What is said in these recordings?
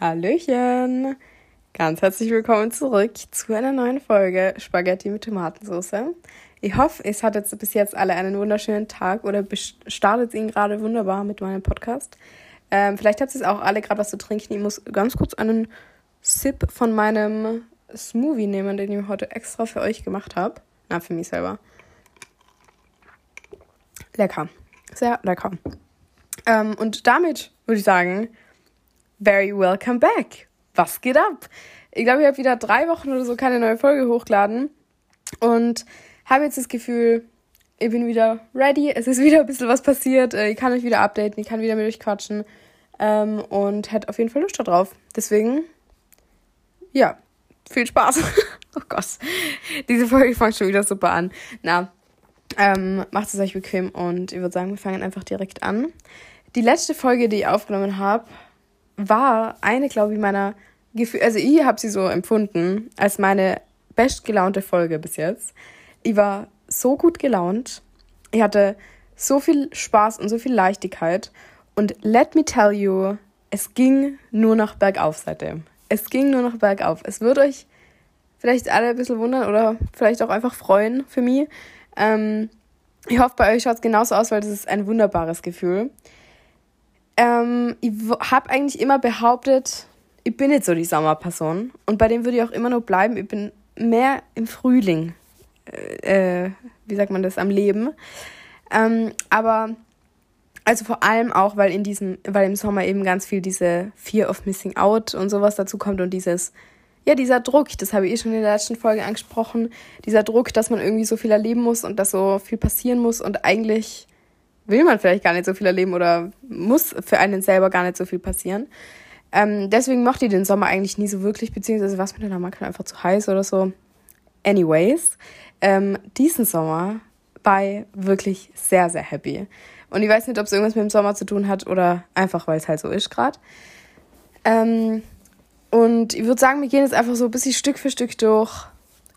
Hallöchen! Ganz herzlich willkommen zurück zu einer neuen Folge Spaghetti mit Tomatensauce. Ich hoffe, es hat jetzt bis jetzt alle einen wunderschönen Tag oder startet ihn gerade wunderbar mit meinem Podcast. Ähm, vielleicht habt ihr es auch alle gerade was zu trinken. Ich muss ganz kurz einen Sip von meinem Smoothie nehmen, den ich heute extra für euch gemacht habe. Na, für mich selber. Lecker. Sehr lecker. Ähm, und damit würde ich sagen, very welcome back. Was geht ab? Ich glaube, ich habe wieder drei Wochen oder so keine neue Folge hochgeladen und habe jetzt das Gefühl, ich bin wieder ready. Es ist wieder ein bisschen was passiert. Äh, ich kann euch wieder updaten, ich kann wieder mit euch quatschen ähm, und hätte auf jeden Fall Lust darauf. Deswegen, ja, viel Spaß. oh Gott, diese Folge fängt schon wieder super an. Na, ähm, macht es euch bequem und ich würde sagen, wir fangen einfach direkt an. Die letzte Folge, die ich aufgenommen habe, war eine, glaube ich, meiner Gefühle, also ich habe sie so empfunden als meine bestgelaunte Folge bis jetzt. Ich war so gut gelaunt. Ich hatte so viel Spaß und so viel Leichtigkeit. Und let me tell you, es ging nur noch bergauf seitdem. Es ging nur noch bergauf. Es würde euch vielleicht alle ein bisschen wundern oder vielleicht auch einfach freuen für mich. Ähm, ich hoffe, bei euch schaut es genauso aus, weil das ist ein wunderbares Gefühl. Ähm, ich habe eigentlich immer behauptet, ich bin nicht so die Sommerperson. Und bei dem würde ich auch immer nur bleiben. Ich bin mehr im Frühling, äh, äh, wie sagt man das, am Leben. Ähm, aber also vor allem auch, weil in diesem, weil im Sommer eben ganz viel diese Fear of Missing Out und sowas dazu kommt und dieses, ja, dieser Druck, das habe ich eh schon in der letzten Folge angesprochen, dieser Druck, dass man irgendwie so viel erleben muss und dass so viel passieren muss und eigentlich will man vielleicht gar nicht so viel erleben oder muss für einen selber gar nicht so viel passieren. Ähm, deswegen mochte ich den Sommer eigentlich nie so wirklich, beziehungsweise was mir dann manchmal einfach zu heiß oder so. Anyways, ähm, diesen Sommer war ich wirklich sehr, sehr happy. Und ich weiß nicht, ob es irgendwas mit dem Sommer zu tun hat oder einfach, weil es halt so ist gerade. Ähm, und ich würde sagen, wir gehen jetzt einfach so ein bisschen Stück für Stück durch.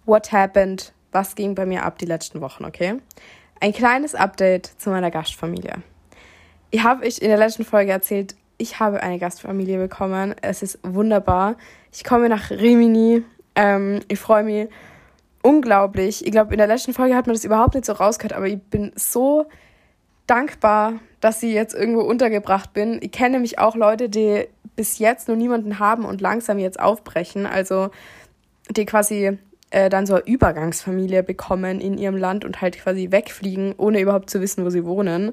What happened? Was ging bei mir ab die letzten Wochen, okay? Ein kleines Update zu meiner Gastfamilie. Ich habe euch in der letzten Folge erzählt, ich habe eine Gastfamilie bekommen. Es ist wunderbar. Ich komme nach Rimini. Ähm, ich freue mich unglaublich. Ich glaube, in der letzten Folge hat man das überhaupt nicht so rausgehört, aber ich bin so dankbar, dass ich jetzt irgendwo untergebracht bin. Ich kenne nämlich auch Leute, die bis jetzt noch niemanden haben und langsam jetzt aufbrechen. Also die quasi äh, dann so eine Übergangsfamilie bekommen in ihrem Land und halt quasi wegfliegen, ohne überhaupt zu wissen, wo sie wohnen.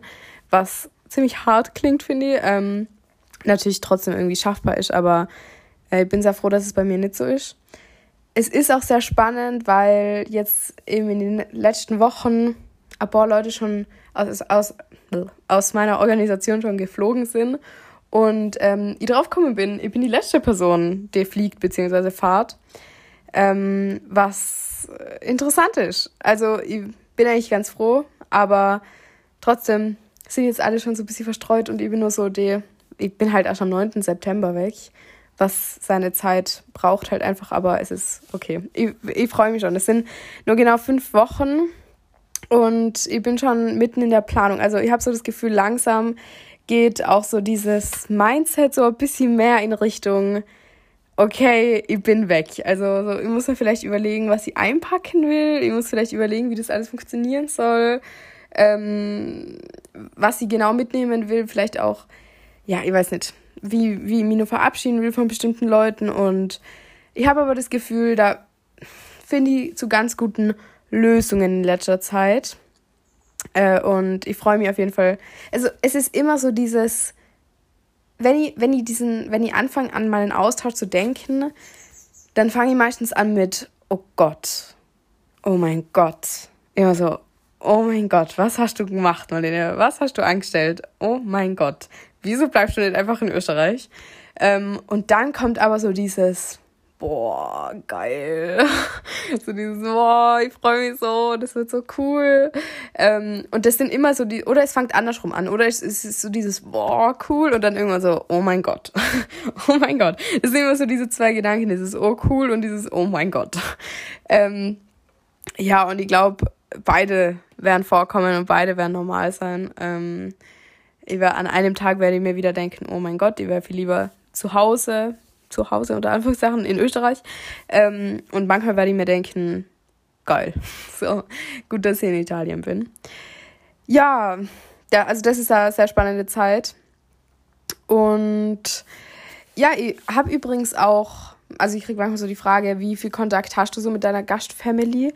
Was ziemlich hart klingt, finde ich. Ähm, natürlich trotzdem irgendwie schaffbar ist, aber äh, ich bin sehr froh, dass es bei mir nicht so ist. Es ist auch sehr spannend, weil jetzt eben in den letzten Wochen ein paar Leute schon aus, aus, aus meiner Organisation schon geflogen sind und ähm, ich drauf gekommen bin, ich bin die letzte Person, die fliegt bzw. fahrt ähm, was interessant ist. Also ich bin eigentlich ganz froh, aber trotzdem sind jetzt alle schon so ein bisschen verstreut und ich bin nur so die, ich bin halt erst am 9. September weg, was seine Zeit braucht halt einfach, aber es ist okay. Ich, ich freue mich schon. Es sind nur genau fünf Wochen und ich bin schon mitten in der Planung. Also ich habe so das Gefühl, langsam geht auch so dieses Mindset so ein bisschen mehr in Richtung okay, ich bin weg. Also so, ich muss mir vielleicht überlegen, was ich einpacken will. Ich muss vielleicht überlegen, wie das alles funktionieren soll. Ähm, was ich genau mitnehmen will. Vielleicht auch, ja, ich weiß nicht, wie, wie ich mich nur verabschieden will von bestimmten Leuten. Und ich habe aber das Gefühl, da finde ich zu ganz guten Lösungen in letzter Zeit. Äh, und ich freue mich auf jeden Fall. Also es ist immer so dieses wenn ich, wenn ich diesen, wenn ich anfange an meinen Austausch zu denken, dann fange ich meistens an mit, oh Gott, oh mein Gott. Immer so, oh mein Gott, was hast du gemacht, Marlene? Was hast du angestellt? Oh mein Gott. Wieso bleibst du nicht einfach in Österreich? Ähm, und dann kommt aber so dieses, boah, geil. so dieses, boah, ich freue mich so, das wird so cool. Ähm, und das sind immer so die, oder es fängt andersrum an, oder es, ist so dieses, boah, cool, und dann irgendwann so, oh mein Gott. oh mein Gott. Es sind immer so diese zwei Gedanken, dieses, oh cool und dieses, oh mein Gott. Ähm, ja, und ich glaube, beide werden vorkommen und beide werden normal sein. Ähm, ich werde, an einem Tag werde ich mir wieder denken, oh mein Gott, ich wäre viel lieber zu Hause zu Hause unter Anführungszeichen in Österreich. Ähm, und manchmal werde ich mir denken, geil. So, gut, dass ich in Italien bin. Ja, ja also das ist eine sehr spannende Zeit. Und ja, ich habe übrigens auch, also ich kriege manchmal so die Frage, wie viel Kontakt hast du so mit deiner Gastfamily?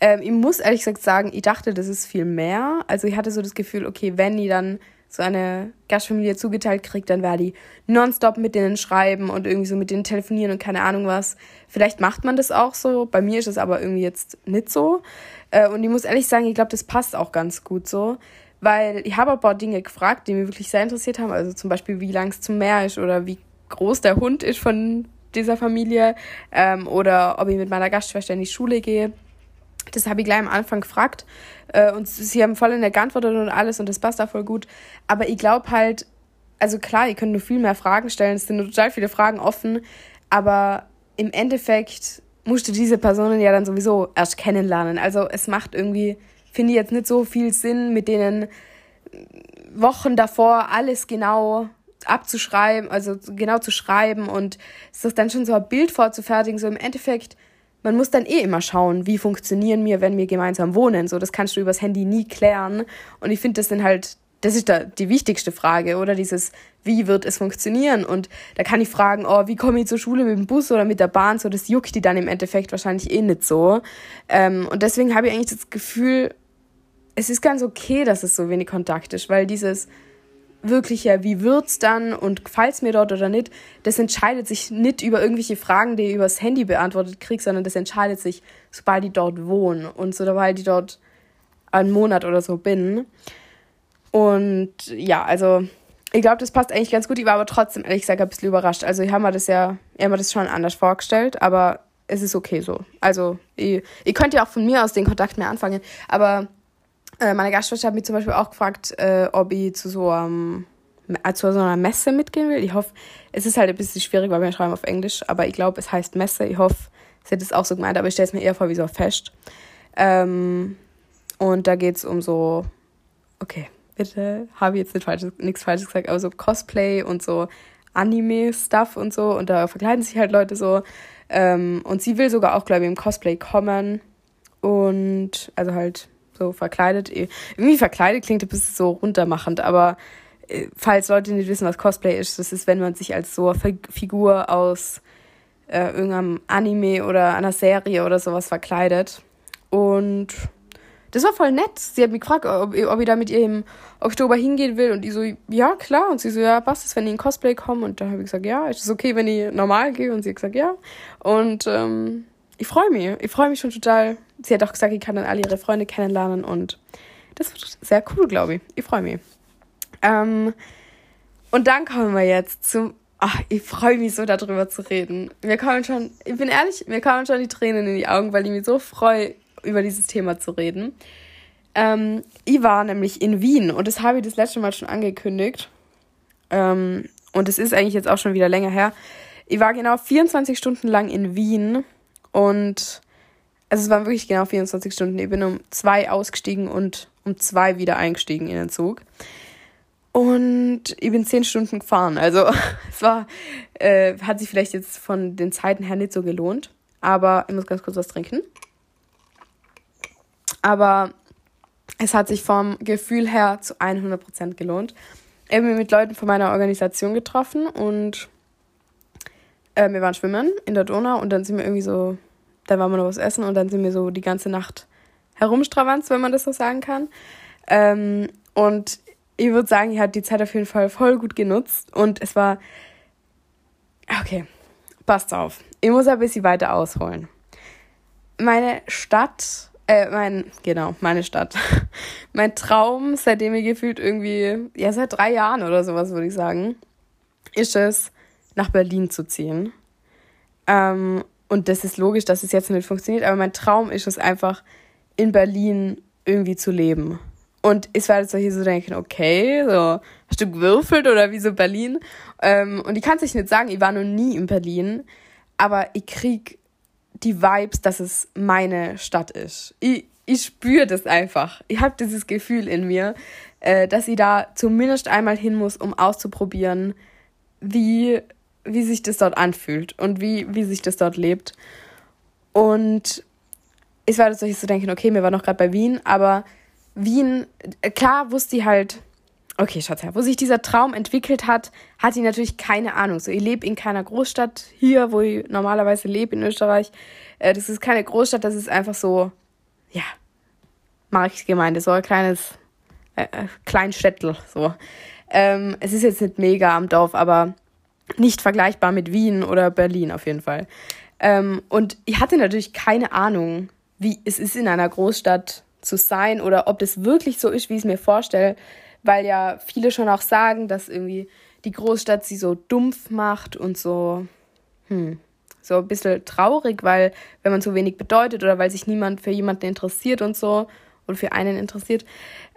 Ähm, ich muss ehrlich gesagt sagen, ich dachte, das ist viel mehr. Also ich hatte so das Gefühl, okay, wenn die dann so eine Gastfamilie zugeteilt kriegt, dann werde die nonstop mit denen schreiben und irgendwie so mit denen telefonieren und keine Ahnung was. Vielleicht macht man das auch so. Bei mir ist es aber irgendwie jetzt nicht so. Äh, und ich muss ehrlich sagen, ich glaube, das passt auch ganz gut so. Weil ich habe ein paar Dinge gefragt, die mich wirklich sehr interessiert haben. Also zum Beispiel, wie lang es zum Meer ist oder wie groß der Hund ist von dieser Familie. Ähm, oder ob ich mit meiner Gastschwester in die Schule gehe. Das habe ich gleich am Anfang gefragt. Äh, und sie haben voll in der geantwortet und alles und das passt da voll gut. Aber ich glaube halt, also klar, ihr könnt nur viel mehr Fragen stellen, es sind nur total viele Fragen offen, aber im Endeffekt musst du diese Personen ja dann sowieso erst kennenlernen. Also es macht irgendwie, finde ich jetzt nicht so viel Sinn, mit denen Wochen davor alles genau abzuschreiben, also genau zu schreiben und sich dann schon so ein Bild vorzufertigen. So im Endeffekt man muss dann eh immer schauen, wie funktionieren wir, wenn wir gemeinsam wohnen. So, das kannst du übers Handy nie klären. Und ich finde, das sind halt, das ist da die wichtigste Frage, oder? Dieses, wie wird es funktionieren? Und da kann ich fragen, oh, wie komme ich zur Schule mit dem Bus oder mit der Bahn? So, das juckt die dann im Endeffekt wahrscheinlich eh nicht so. Ähm, und deswegen habe ich eigentlich das Gefühl, es ist ganz okay, dass es so wenig Kontakt ist, weil dieses, wirklich ja, wie wird's dann und gefällt's mir dort oder nicht, das entscheidet sich nicht über irgendwelche Fragen, die ich übers Handy beantwortet kriege, sondern das entscheidet sich, sobald ich dort wohne und sobald ich dort einen Monat oder so bin. Und ja, also ich glaube, das passt eigentlich ganz gut. Ich war aber trotzdem, ehrlich gesagt, ein bisschen überrascht. Also ich habe mir das ja, ich mir das schon anders vorgestellt, aber es ist okay so. Also ich, ihr könnt ja auch von mir aus den Kontakt mehr anfangen, aber äh, meine Gastschwester hat mich zum Beispiel auch gefragt, äh, ob ich zu so, um, äh, zu so einer Messe mitgehen will. Ich hoffe, es ist halt ein bisschen schwierig, weil wir schreiben auf Englisch, aber ich glaube, es heißt Messe. Ich hoffe, sie hat es auch so gemeint, aber ich stelle es mir eher vor wie so ein Fest. Ähm, und da geht es um so, okay, bitte, habe ich jetzt nicht falsch, nichts Falsches gesagt, aber so Cosplay und so Anime-Stuff und so. Und da verkleiden sich halt Leute so. Ähm, und sie will sogar auch, glaube ich, im Cosplay kommen. Und also halt so verkleidet. Irgendwie verkleidet klingt ein bisschen so runtermachend, aber äh, falls Leute nicht wissen, was Cosplay ist, das ist, wenn man sich als so eine Figur aus äh, irgendeinem Anime oder einer Serie oder sowas verkleidet. Und das war voll nett. Sie hat mich gefragt, ob, ob ich da mit ihr im Oktober hingehen will. Und ich so, ja, klar. Und sie so, ja, passt es, wenn ich in Cosplay komme? Und dann habe ich gesagt, ja, ist es okay, wenn ich normal gehe? Und sie hat gesagt, ja. Und ähm, ich freue mich. Ich freue mich schon total. Sie hat auch gesagt, ich kann dann alle ihre Freunde kennenlernen und das wird sehr cool, glaube ich. Ich freue mich. Ähm, und dann kommen wir jetzt zum. Ach, ich freue mich so darüber zu reden. Mir kommen schon, ich bin ehrlich, mir kommen schon die Tränen in die Augen, weil ich mich so freue, über dieses Thema zu reden. Ähm, ich war nämlich in Wien und das habe ich das letzte Mal schon angekündigt. Ähm, und es ist eigentlich jetzt auch schon wieder länger her. Ich war genau 24 Stunden lang in Wien und also es waren wirklich genau 24 Stunden. Ich bin um zwei ausgestiegen und um zwei wieder eingestiegen in den Zug. Und ich bin zehn Stunden gefahren. Also es war, äh, hat sich vielleicht jetzt von den Zeiten her nicht so gelohnt. Aber ich muss ganz kurz was trinken. Aber es hat sich vom Gefühl her zu 100% gelohnt. Ich habe mich mit Leuten von meiner Organisation getroffen und äh, wir waren schwimmen in der Donau und dann sind wir irgendwie so, da waren wir noch was essen und dann sind wir so die ganze Nacht herumstravanzt, wenn man das so sagen kann. Ähm, und ich würde sagen, ich habe die Zeit auf jeden Fall voll gut genutzt und es war, okay, passt auf. Ich muss ein bisschen weiter ausholen. Meine Stadt, äh, mein, genau, meine Stadt. mein Traum, seitdem ich gefühlt irgendwie, ja, seit drei Jahren oder sowas, würde ich sagen, ist es, nach Berlin zu ziehen. Ähm, und das ist logisch, dass es jetzt nicht funktioniert, aber mein Traum ist es einfach, in Berlin irgendwie zu leben. Und ich war jetzt so hier so denken, okay, so, hast du gewürfelt oder wieso Berlin? Ähm, und ich kann es nicht sagen, ich war noch nie in Berlin, aber ich krieg die Vibes, dass es meine Stadt ist. Ich, ich spüre das einfach. Ich habe dieses Gefühl in mir, äh, dass ich da zumindest einmal hin muss, um auszuprobieren, wie wie sich das dort anfühlt und wie, wie sich das dort lebt. Und es war das, ich so denken, okay, mir war noch gerade bei Wien, aber Wien, äh, klar wusste ich halt, okay, Schatz, wo sich dieser Traum entwickelt hat, hat ich natürlich keine Ahnung. So, ich lebe in keiner Großstadt hier, wo ich normalerweise lebe in Österreich. Äh, das ist keine Großstadt, das ist einfach so, ja, Marktgemeinde, so ein kleines äh, äh, Kleinstädtel, so. Ähm, es ist jetzt nicht mega am Dorf, aber nicht vergleichbar mit Wien oder Berlin auf jeden Fall. Ähm, und ich hatte natürlich keine Ahnung, wie es ist in einer Großstadt zu sein oder ob das wirklich so ist, wie ich es mir vorstelle, weil ja viele schon auch sagen, dass irgendwie die Großstadt sie so dumpf macht und so, hm, so ein bisschen traurig, weil wenn man so wenig bedeutet oder weil sich niemand für jemanden interessiert und so und für einen interessiert.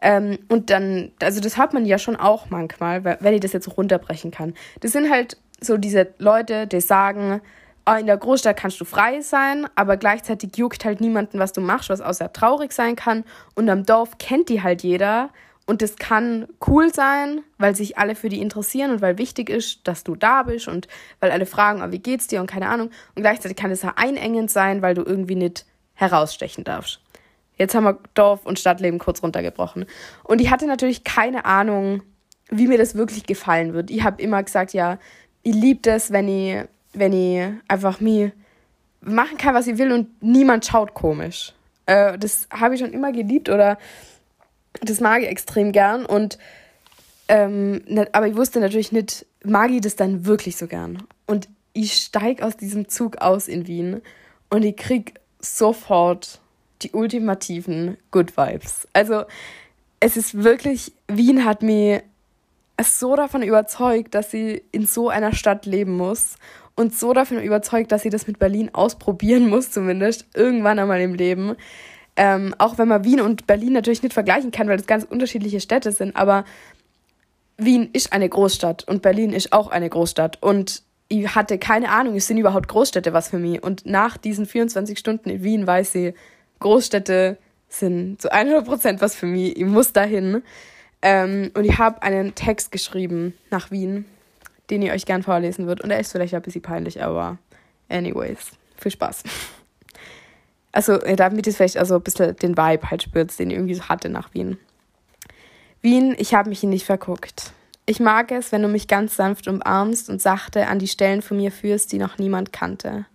Ähm, und dann, also das hört man ja schon auch manchmal, wenn ich das jetzt runterbrechen kann. Das sind halt so diese Leute, die sagen, Ah, in der Großstadt kannst du frei sein, aber gleichzeitig juckt halt niemanden, was du machst, was außer traurig sein kann. Und am Dorf kennt die halt jeder. Und das kann cool sein, weil sich alle für die interessieren und weil wichtig ist, dass du da bist und weil alle fragen, oh, wie geht's dir und keine Ahnung. Und gleichzeitig kann es ja einengend sein, weil du irgendwie nicht herausstechen darfst. Jetzt haben wir Dorf und Stadtleben kurz runtergebrochen. Und ich hatte natürlich keine Ahnung, wie mir das wirklich gefallen wird. Ich habe immer gesagt, ja, ich liebe das, wenn ich wenn ich einfach mir machen kann, was ich will und niemand schaut komisch. Äh, das habe ich schon immer geliebt oder das mag ich extrem gern und ähm, aber ich wusste natürlich nicht, mag ich das dann wirklich so gern. Und ich steige aus diesem Zug aus in Wien und ich krieg sofort die ultimativen Good Vibes. Also es ist wirklich, Wien hat mich so davon überzeugt, dass sie in so einer Stadt leben muss und so davon überzeugt, dass sie das mit Berlin ausprobieren muss, zumindest irgendwann einmal im Leben. Ähm, auch wenn man Wien und Berlin natürlich nicht vergleichen kann, weil das ganz unterschiedliche Städte sind, aber Wien ist eine Großstadt und Berlin ist auch eine Großstadt. Und ich hatte keine Ahnung, es sind überhaupt Großstädte was für mich. Und nach diesen 24 Stunden in Wien weiß ich, Großstädte sind zu 100 Prozent was für mich. Ich muss dahin. Ähm, und ich habe einen Text geschrieben nach Wien den ich euch gern vorlesen würde. Und er ist vielleicht ein bisschen peinlich, aber anyways, viel Spaß. Also, damit ihr vielleicht also ein bisschen den Vibe halt spürt, den ich irgendwie so hatte nach Wien. Wien, ich habe mich in dich verguckt. Ich mag es, wenn du mich ganz sanft umarmst und sachte an die Stellen von mir führst, die noch niemand kannte.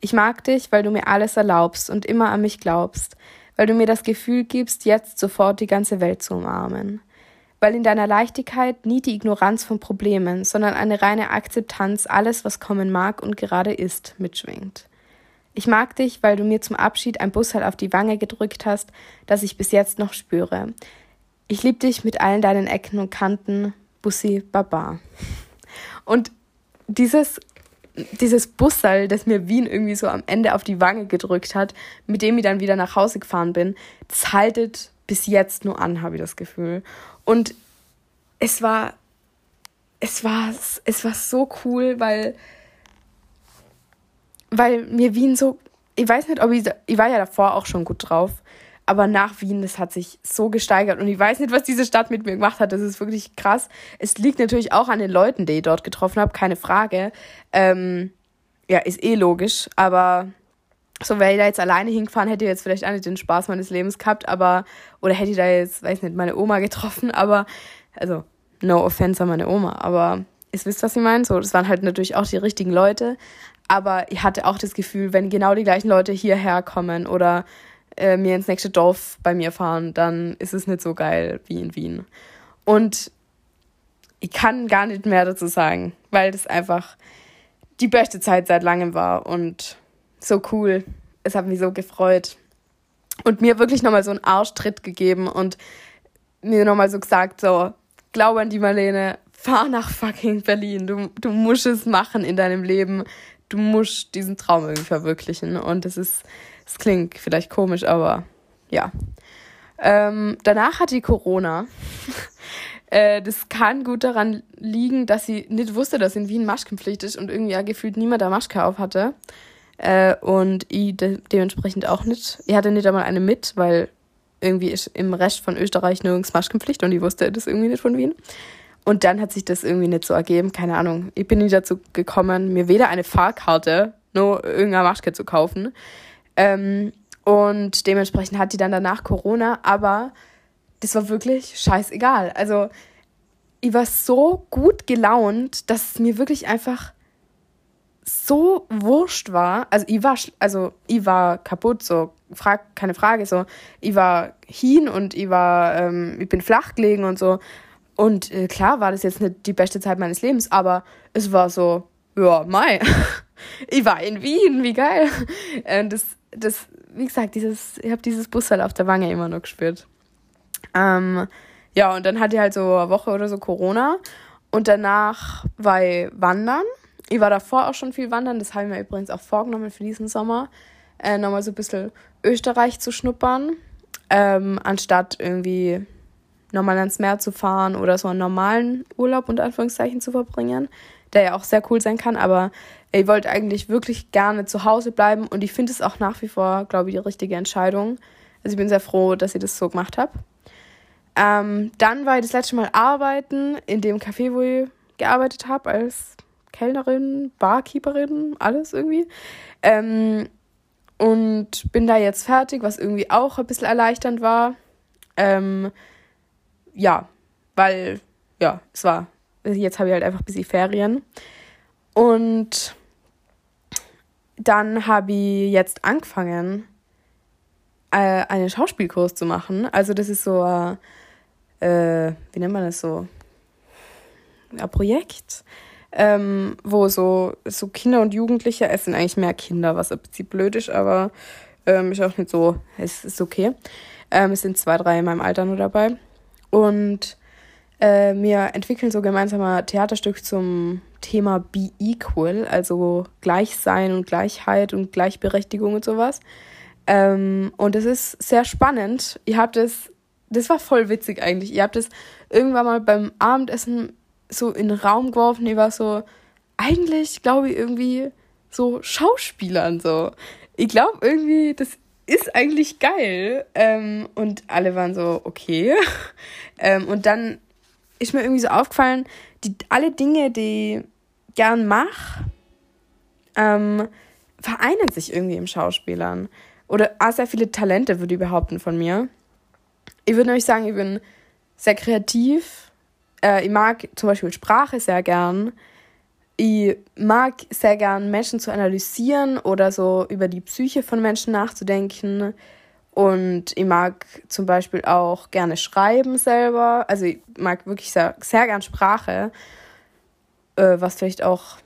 Ich mag dich, weil du mir alles erlaubst und immer an mich glaubst, weil du mir das Gefühl gibst, jetzt sofort die ganze Welt zu umarmen weil in deiner Leichtigkeit nie die Ignoranz von Problemen, sondern eine reine Akzeptanz alles, was kommen mag und gerade ist, mitschwingt. Ich mag dich, weil du mir zum Abschied ein Bussel auf die Wange gedrückt hast, das ich bis jetzt noch spüre. Ich lieb dich mit allen deinen Ecken und Kanten, Bussi Baba. Und dieses dieses Bussal, das mir Wien irgendwie so am Ende auf die Wange gedrückt hat, mit dem ich dann wieder nach Hause gefahren bin, das haltet bis jetzt nur an, habe ich das Gefühl. Und es war, es war, es war so cool, weil, weil mir Wien so, ich weiß nicht, ob ich, ich war ja davor auch schon gut drauf, aber nach Wien, das hat sich so gesteigert und ich weiß nicht, was diese Stadt mit mir gemacht hat. Das ist wirklich krass. Es liegt natürlich auch an den Leuten, die ich dort getroffen habe, keine Frage. Ähm, ja, ist eh logisch, aber so wäre ich da jetzt alleine hingefahren, hätte ich jetzt vielleicht auch nicht den Spaß meines Lebens gehabt, aber, oder hätte ich da jetzt, weiß nicht, meine Oma getroffen, aber, also, no offense an meine Oma, aber ihr wisst, was ich meine. So, das waren halt natürlich auch die richtigen Leute, aber ich hatte auch das Gefühl, wenn genau die gleichen Leute hierher kommen oder äh, mir ins nächste Dorf bei mir fahren, dann ist es nicht so geil wie in Wien. Und ich kann gar nicht mehr dazu sagen, weil das einfach die beste Zeit seit langem war und so cool. Es hat mich so gefreut. Und mir wirklich nochmal so einen Arschtritt gegeben und mir nochmal so gesagt, so, glaube an die Marlene, fahr nach fucking Berlin. Du, du musst es machen in deinem Leben. Du musst diesen Traum irgendwie verwirklichen. Und es ist, es klingt vielleicht komisch, aber ja. Ähm, danach hatte ich Corona. äh, das kann gut daran liegen, dass sie nicht wusste, dass in Wien Maskenpflicht ist und irgendwie ja gefühlt niemand da Maske auf hatte. Äh, und ich de dementsprechend auch nicht. Ich hatte nicht einmal eine mit, weil irgendwie ist im Rest von Österreich nirgends Maskenpflicht und ich wusste das irgendwie nicht von Wien. und dann hat sich das irgendwie nicht so ergeben, keine Ahnung. Ich bin nie dazu gekommen, mir weder eine Fahrkarte noch irgendeine Maske zu kaufen. Ähm, und dementsprechend hat die dann danach Corona, aber das war wirklich scheißegal. Also ich war so gut gelaunt, dass es mir wirklich einfach so wurscht war. Also ich war, also ich war kaputt, so frag, keine Frage. So, ich war hin und ich war, ähm, ich bin flach gelegen und so. Und äh, klar war das jetzt nicht die beste Zeit meines Lebens, aber es war so, ja, Mai. ich war in Wien, wie geil. Und das, das, wie gesagt, dieses, ich habe dieses Bussal auf der Wange immer noch gespürt. Ähm, ja, und dann hatte ich halt so eine Woche oder so Corona. Und danach war ich wandern. Ich war davor auch schon viel wandern. Das habe ich mir übrigens auch vorgenommen für diesen Sommer. Äh, nochmal so ein bisschen Österreich zu schnuppern. Ähm, anstatt irgendwie nochmal ans Meer zu fahren oder so einen normalen Urlaub unter Anführungszeichen zu verbringen, der ja auch sehr cool sein kann, aber ich wollte eigentlich wirklich gerne zu Hause bleiben und ich finde es auch nach wie vor, glaube ich, die richtige Entscheidung. Also ich bin sehr froh, dass ich das so gemacht habe. Ähm, dann war ich das letzte Mal arbeiten in dem Café, wo ich gearbeitet habe, als Kellnerin, Barkeeperin, alles irgendwie. Ähm, und bin da jetzt fertig, was irgendwie auch ein bisschen erleichternd war. Ähm, ja, weil, ja, es war, jetzt habe ich halt einfach ein bisschen Ferien. Und dann habe ich jetzt angefangen, äh, einen Schauspielkurs zu machen. Also das ist so, äh, wie nennt man das so? Ein Projekt, ähm, wo so, so Kinder und Jugendliche, es sind eigentlich mehr Kinder, was ein bisschen blöd ist, aber ähm, ist auch nicht so, es ist okay. Ähm, es sind zwei, drei in meinem Alter nur dabei. Und äh, wir entwickeln so gemeinsam ein Theaterstück zum Thema Be Equal, also Gleichsein und Gleichheit und Gleichberechtigung und sowas. Ähm, und es ist sehr spannend. Ihr habt es, das war voll witzig eigentlich. Ihr habt es irgendwann mal beim Abendessen so in den Raum geworfen. Ihr war so, eigentlich glaube ich irgendwie so Schauspielern so. Ich glaube irgendwie, das ist eigentlich geil. Ähm, und alle waren so, okay. ähm, und dann ist mir irgendwie so aufgefallen, die, alle Dinge, die ich gern mache, ähm, vereinen sich irgendwie im Schauspielern. Oder auch sehr viele Talente, würde ich behaupten, von mir. Ich würde nämlich sagen, ich bin sehr kreativ. Äh, ich mag zum Beispiel Sprache sehr gern ich mag sehr gern Menschen zu analysieren oder so über die Psyche von Menschen nachzudenken. Und ich mag zum Beispiel auch gerne schreiben selber. Also ich mag wirklich sehr, sehr gern Sprache, äh, was vielleicht auch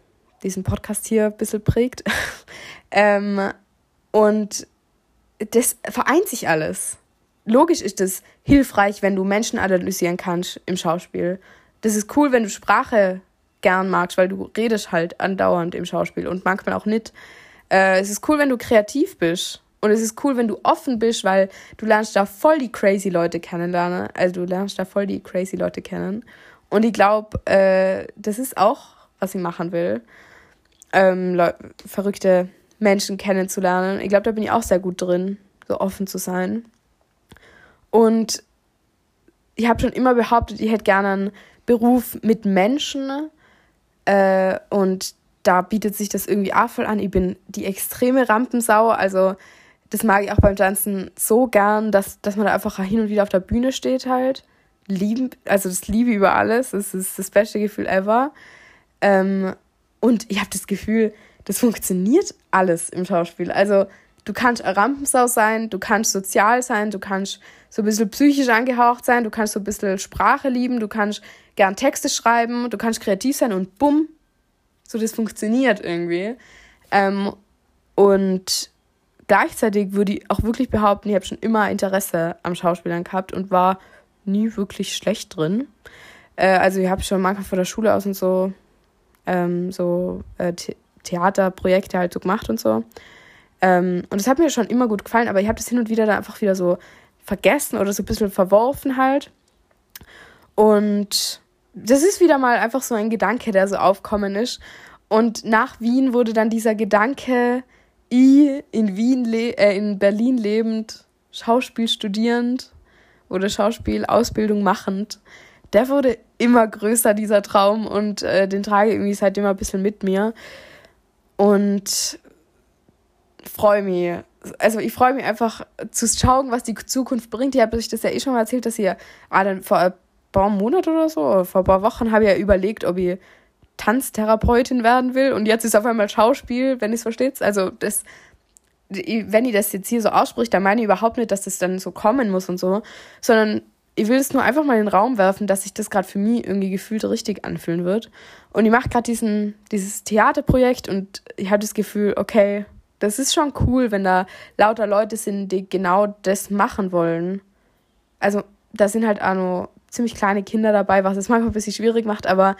diesen Podcast hier ein bisschen prägt. ähm, und das vereint sich alles. Logisch ist es hilfreich, wenn du Menschen analysieren kannst im Schauspiel. Das ist cool, wenn du Sprache gern magst, weil du redest halt andauernd im Schauspiel und manchmal auch nicht. Äh, es ist cool, wenn du kreativ bist. Und es ist cool, wenn du offen bist, weil du lernst da voll die crazy Leute kennenlernen. Also du lernst da voll die crazy Leute kennen. Und ich glaube, äh, das ist auch, was ich machen will. Ähm, verrückte Menschen kennenzulernen. Ich glaube, da bin ich auch sehr gut drin, so offen zu sein. Und ich habe schon immer behauptet, ich hätte gerne einen Beruf mit Menschen, äh, und da bietet sich das irgendwie auch voll an. Ich bin die extreme Rampensau, also das mag ich auch beim Tanzen so gern, dass, dass man da einfach hin und wieder auf der Bühne steht halt. Lieben, also das liebe über alles. Das ist das beste Gefühl ever. Ähm, und ich habe das Gefühl, das funktioniert alles im Schauspiel. Also du kannst eine Rampensau sein, du kannst sozial sein, du kannst so ein bisschen psychisch angehaucht sein, du kannst so ein bisschen Sprache lieben, du kannst gern Texte schreiben, du kannst kreativ sein und bumm, so das funktioniert irgendwie. Ähm, und gleichzeitig würde ich auch wirklich behaupten, ich habe schon immer Interesse am Schauspielern gehabt und war nie wirklich schlecht drin. Äh, also ich habe schon manchmal von der Schule aus und so, ähm, so äh, The Theaterprojekte halt so gemacht und so. Ähm, und das hat mir schon immer gut gefallen, aber ich habe das hin und wieder dann einfach wieder so vergessen oder so ein bisschen verworfen halt. Und das ist wieder mal einfach so ein Gedanke, der so aufkommen ist. Und nach Wien wurde dann dieser Gedanke, ich in Wien, äh, in Berlin lebend, Schauspiel studierend oder Schauspielausbildung machend, der wurde immer größer, dieser Traum, und äh, den trage ich irgendwie seitdem ein bisschen mit mir. Und freue mich. Also ich freue mich einfach zu schauen, was die Zukunft bringt. Ich habe euch das ja eh schon mal erzählt, dass ja ah, dann vor ein paar Monaten oder so, oder vor ein paar Wochen habe ich ja überlegt, ob ich Tanztherapeutin werden will. Und jetzt ist auf einmal Schauspiel, wenn ich es versteht. Also das, wenn ich das jetzt hier so ausspricht, dann meine ich überhaupt nicht, dass das dann so kommen muss und so, sondern ich will es nur einfach mal in den Raum werfen, dass sich das gerade für mich irgendwie gefühlt richtig anfühlen wird. Und ich mache gerade dieses Theaterprojekt und ich habe das Gefühl, okay, das ist schon cool, wenn da lauter Leute sind, die genau das machen wollen. Also da sind halt auch nur ziemlich kleine Kinder dabei, was es manchmal ein bisschen schwierig macht, aber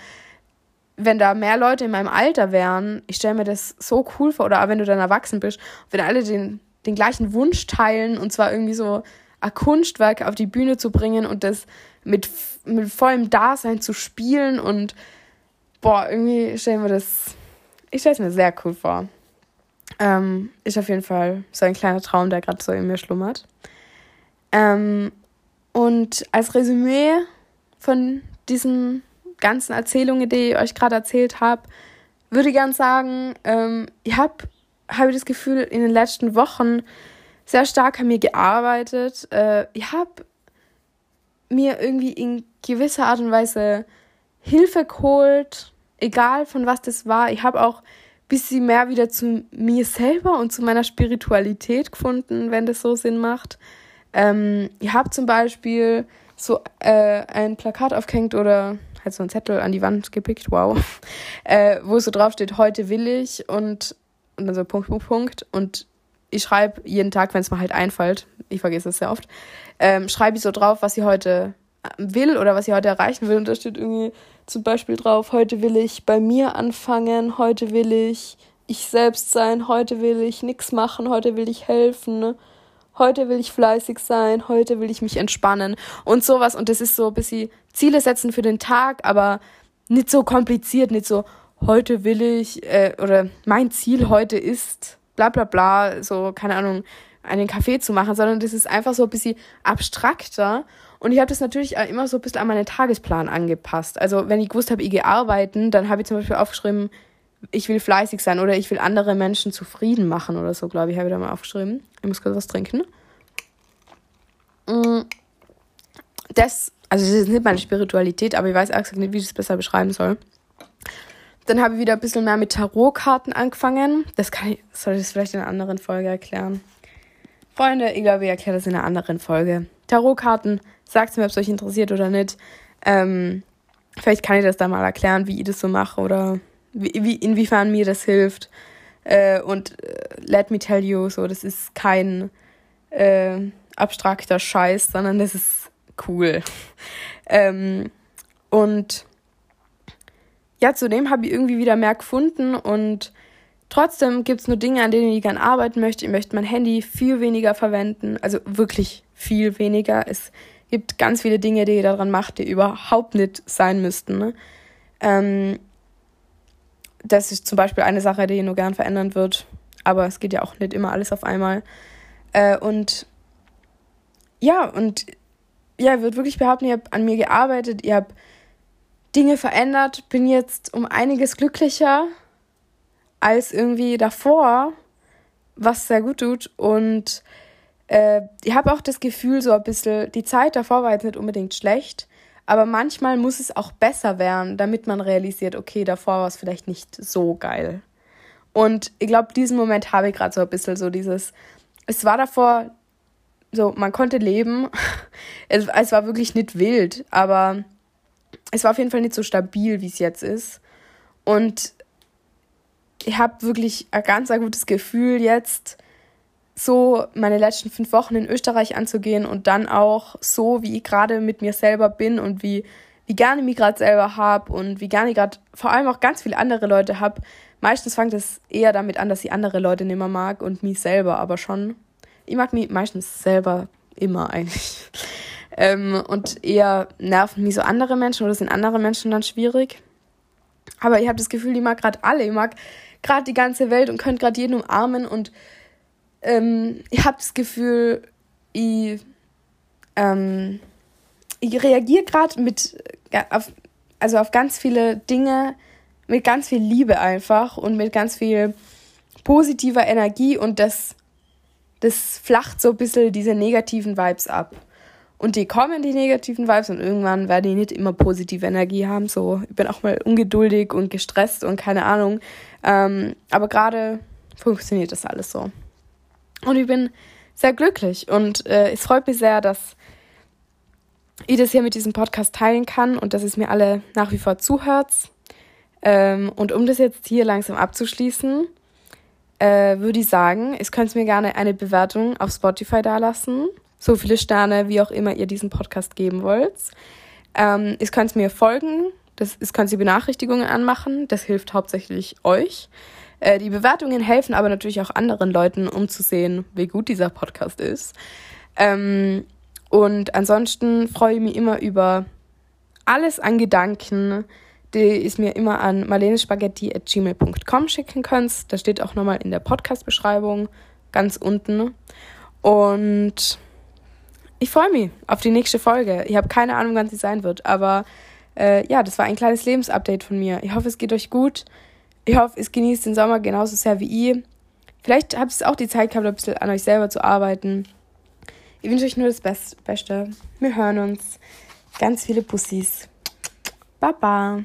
wenn da mehr Leute in meinem Alter wären, ich stelle mir das so cool vor, oder auch wenn du dann erwachsen bist, wenn alle den, den gleichen Wunsch teilen und zwar irgendwie so ein Kunstwerk auf die Bühne zu bringen und das mit, mit vollem Dasein zu spielen und boah, irgendwie stellen wir das, ich stelle es mir sehr cool vor. Ähm, ist auf jeden Fall so ein kleiner Traum, der gerade so in mir schlummert. Ähm, und als Resümee von diesen ganzen Erzählungen, die ich euch gerade erzählt habe, würde ich gern sagen, ähm, ich habe hab das Gefühl, in den letzten Wochen sehr stark an mir gearbeitet. Äh, ich habe mir irgendwie in gewisser Art und Weise Hilfe geholt, egal von was das war. Ich habe auch ein bisschen mehr wieder zu mir selber und zu meiner Spiritualität gefunden, wenn das so Sinn macht. Ähm, ich habe zum Beispiel so äh, ein Plakat aufgehängt oder halt so einen Zettel an die Wand gepickt, wow, äh, wo so drauf steht, heute will ich und, und dann so Punkt, Punkt, Punkt. Und ich schreibe jeden Tag, wenn es mir halt einfällt, ich vergesse es sehr oft, ähm, schreibe ich so drauf, was ich heute will oder was ich heute erreichen will. Und da steht irgendwie zum Beispiel drauf, heute will ich bei mir anfangen, heute will ich ich selbst sein, heute will ich nichts machen, heute will ich helfen, heute will ich fleißig sein, heute will ich mich entspannen und sowas. Und das ist so ein bisschen Ziele setzen für den Tag, aber nicht so kompliziert, nicht so, heute will ich, äh, oder mein Ziel heute ist bla bla bla, so, keine Ahnung, einen Kaffee zu machen, sondern das ist einfach so ein bisschen abstrakter. Und ich habe das natürlich immer so ein bisschen an meinen Tagesplan angepasst. Also wenn ich gewusst habe, ich gehe arbeiten, dann habe ich zum Beispiel aufgeschrieben, ich will fleißig sein oder ich will andere Menschen zufrieden machen oder so, glaube ich, habe ich da mal aufgeschrieben. Ich muss kurz was trinken. Mm. Das, also das ist nicht meine Spiritualität, aber ich weiß auch nicht, wie ich das besser beschreiben soll. Dann habe ich wieder ein bisschen mehr mit Tarotkarten angefangen. Das kann ich, soll ich das vielleicht in einer anderen Folge erklären? Freunde, ich glaube, ich erkläre das in einer anderen Folge. Tarotkarten, sagt mir, ob es euch interessiert oder nicht. Ähm, vielleicht kann ich das da mal erklären, wie ich das so mache oder wie, wie inwiefern mir das hilft. Äh, und äh, let me tell you, so, das ist kein äh, abstrakter Scheiß, sondern das ist cool. ähm, und ja, zudem habe ich irgendwie wieder mehr gefunden und trotzdem gibt es nur Dinge, an denen ich gerne arbeiten möchte. Ich möchte mein Handy viel weniger verwenden, also wirklich viel weniger. Es gibt ganz viele Dinge, die ihr daran macht, die überhaupt nicht sein müssten. Ne? Ähm, das ist zum Beispiel eine Sache, die ich nur gern verändern wird. Aber es geht ja auch nicht immer alles auf einmal. Äh, und ja, und ja, ich würde wirklich behaupten, ihr habt an mir gearbeitet, ihr habt Dinge verändert, bin jetzt um einiges glücklicher als irgendwie davor, was sehr gut tut. Und äh, ich habe auch das Gefühl, so ein bisschen, die Zeit davor war jetzt nicht unbedingt schlecht, aber manchmal muss es auch besser werden, damit man realisiert, okay, davor war es vielleicht nicht so geil. Und ich glaube, diesen Moment habe ich gerade so ein bisschen so dieses, es war davor so, man konnte leben. Es, es war wirklich nicht wild, aber es war auf jeden Fall nicht so stabil, wie es jetzt ist. Und ich habe wirklich ein ganz ein gutes Gefühl, jetzt so meine letzten fünf Wochen in Österreich anzugehen und dann auch so, wie ich gerade mit mir selber bin und wie, wie gerne ich mich gerade selber habe und wie gerne ich gerade vor allem auch ganz viele andere Leute habe. Meistens fängt es eher damit an, dass ich andere Leute nicht mehr mag und mich selber aber schon. Ich mag mich meistens selber immer eigentlich. Ähm, und eher nerven mich so andere Menschen oder sind andere Menschen dann schwierig. Aber ich habe das Gefühl, ich mag gerade alle. Ich mag gerade die ganze Welt und könnte gerade jeden umarmen. Und ähm, ich habe das Gefühl, ich, ähm, ich reagiere gerade mit, auf, also auf ganz viele Dinge mit ganz viel Liebe einfach und mit ganz viel positiver Energie und das, das flacht so ein bisschen diese negativen Vibes ab. Und die kommen, die negativen Vibes, und irgendwann werden die nicht immer positive Energie haben. So, ich bin auch mal ungeduldig und gestresst und keine Ahnung. Ähm, aber gerade funktioniert das alles so. Und ich bin sehr glücklich und äh, es freut mich sehr, dass ich das hier mit diesem Podcast teilen kann und dass es mir alle nach wie vor zuhört. Ähm, und um das jetzt hier langsam abzuschließen, äh, würde ich sagen, es könnt mir gerne eine Bewertung auf Spotify dalassen. So viele Sterne, wie auch immer ihr diesen Podcast geben wollt. Ähm, es könnt mir folgen. Das, es könnt ihr Benachrichtigungen anmachen. Das hilft hauptsächlich euch. Äh, die Bewertungen helfen aber natürlich auch anderen Leuten, um zu sehen, wie gut dieser Podcast ist. Ähm, und ansonsten freue ich mich immer über alles an Gedanken, die ist mir immer an marlenespaghetti.gmail.com schicken könnt. Das steht auch nochmal in der Podcast-Beschreibung ganz unten. Und ich freue mich auf die nächste Folge. Ich habe keine Ahnung, wann sie sein wird, aber äh, ja, das war ein kleines Lebensupdate von mir. Ich hoffe, es geht euch gut. Ich hoffe, es genießt den Sommer genauso sehr wie ich. Vielleicht habt ihr auch die Zeit gehabt, ein bisschen an euch selber zu arbeiten. Ich wünsche euch nur das Beste. Wir hören uns. Ganz viele Pussys. Baba.